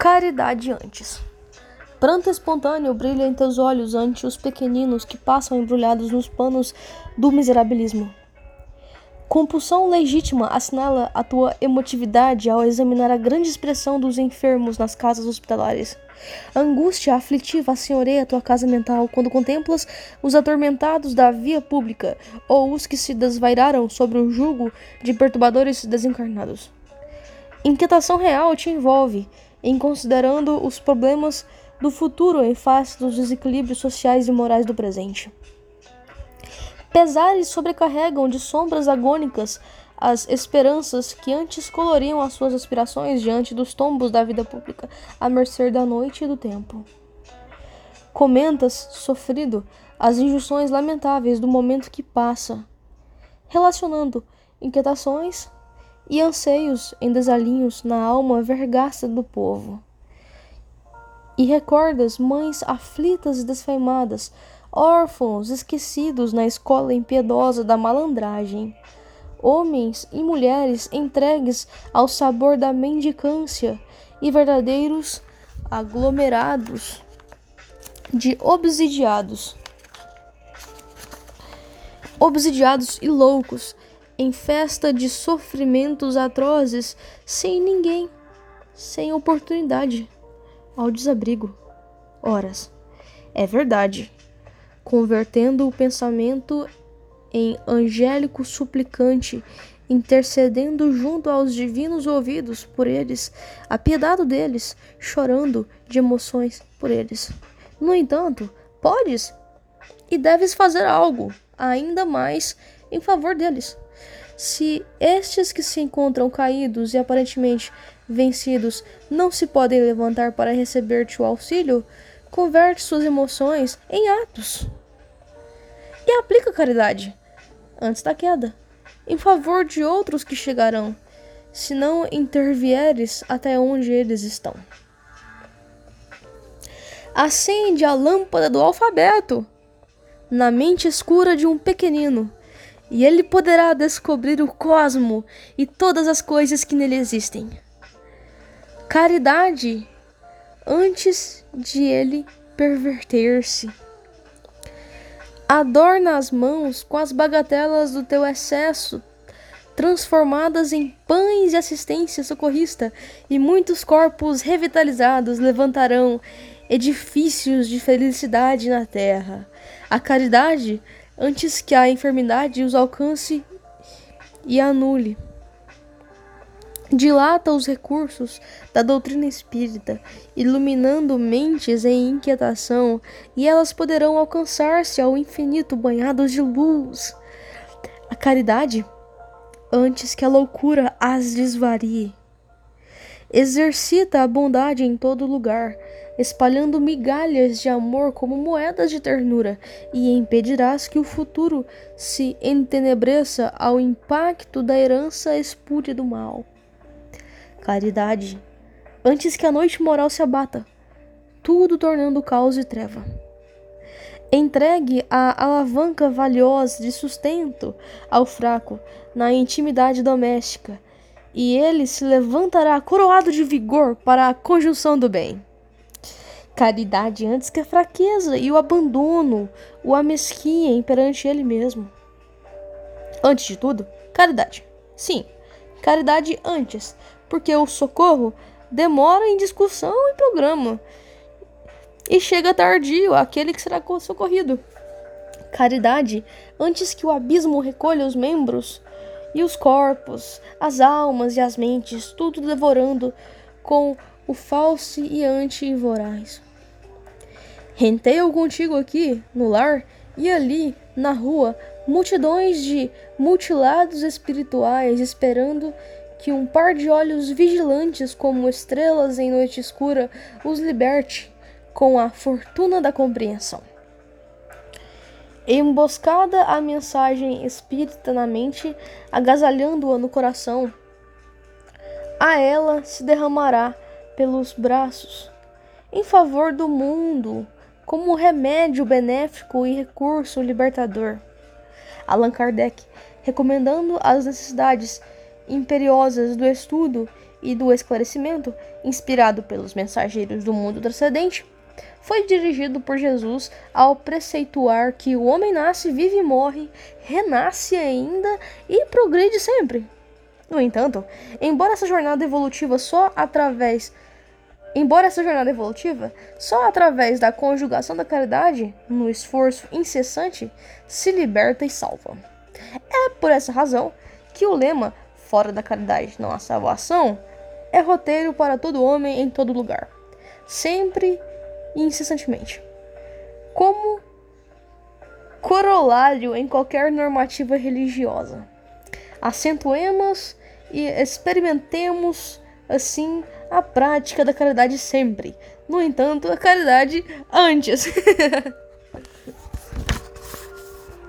Caridade antes. Pranto espontâneo brilha em teus olhos ante os pequeninos que passam embrulhados nos panos do miserabilismo. Compulsão legítima assinala a tua emotividade ao examinar a grande expressão dos enfermos nas casas hospitalares. Angústia aflitiva senhoreia tua casa mental quando contemplas os atormentados da via pública ou os que se desvairaram sobre o jugo de perturbadores desencarnados. Inquietação real te envolve em considerando os problemas do futuro em face dos desequilíbrios sociais e morais do presente. Pesares sobrecarregam de sombras agônicas as esperanças que antes coloriam as suas aspirações diante dos tombos da vida pública, à mercê da noite e do tempo. Comentas, sofrido, as injunções lamentáveis do momento que passa, relacionando inquietações e anseios em desalinhos na alma vergasta do povo. E recordas mães aflitas e desfaimadas, órfãos esquecidos na escola impiedosa da malandragem, homens e mulheres entregues ao sabor da mendicância e verdadeiros aglomerados de obsidiados. Obsidiados e loucos em festa de sofrimentos atrozes, sem ninguém, sem oportunidade, ao desabrigo. Horas. É verdade. Convertendo o pensamento em angélico suplicante, intercedendo junto aos divinos ouvidos por eles, apiedado deles, chorando de emoções por eles. No entanto, podes e deves fazer algo ainda mais em favor deles. Se estes que se encontram caídos e aparentemente vencidos não se podem levantar para receber-te o auxílio, converte suas emoções em atos. E aplica caridade antes da queda, em favor de outros que chegarão, se não intervieres até onde eles estão. Acende a lâmpada do alfabeto na mente escura de um pequenino e ele poderá descobrir o cosmo e todas as coisas que nele existem. Caridade antes de ele perverter-se. Adorna as mãos com as bagatelas do teu excesso, transformadas em pães de assistência socorrista, e muitos corpos revitalizados levantarão edifícios de felicidade na terra. A caridade antes que a enfermidade os alcance e anule. Dilata os recursos da doutrina espírita, iluminando mentes em inquietação, e elas poderão alcançar-se ao infinito banhados de luz. A caridade, antes que a loucura as desvarie. Exercita a bondade em todo lugar, espalhando migalhas de amor como moedas de ternura, e impedirás que o futuro se entenebreça ao impacto da herança espúria do mal. Caridade, antes que a noite moral se abata, tudo tornando caos e treva. Entregue a alavanca valiosa de sustento ao fraco na intimidade doméstica e ele se levantará coroado de vigor para a conjunção do bem. Caridade antes que a fraqueza e o abandono o amesquiem perante ele mesmo. Antes de tudo, caridade. Sim, caridade antes, porque o socorro demora em discussão e programa e chega tardio aquele que será socorrido. Caridade antes que o abismo recolha os membros e os corpos, as almas e as mentes, tudo devorando com o falso e anti-voraz. Renteio contigo aqui, no lar, e ali, na rua, multidões de mutilados espirituais esperando que um par de olhos vigilantes como estrelas em noite escura os liberte com a fortuna da compreensão. Emboscada a mensagem espírita na mente, agasalhando-a no coração, a ela se derramará pelos braços, em favor do mundo, como remédio benéfico e recurso libertador. Allan Kardec, recomendando as necessidades imperiosas do estudo e do esclarecimento, inspirado pelos mensageiros do mundo transcendente, foi dirigido por Jesus ao preceituar que o homem nasce, vive e morre, renasce ainda e progride sempre. No entanto, embora essa jornada evolutiva só através Embora essa jornada evolutiva, só através da conjugação da caridade, no esforço incessante, se liberta e salva. É por essa razão que o lema fora da caridade não há salvação é roteiro para todo homem em todo lugar, sempre incessantemente. Como corolário em qualquer normativa religiosa. Acentuemos e experimentemos assim a prática da caridade sempre. No entanto, a caridade antes.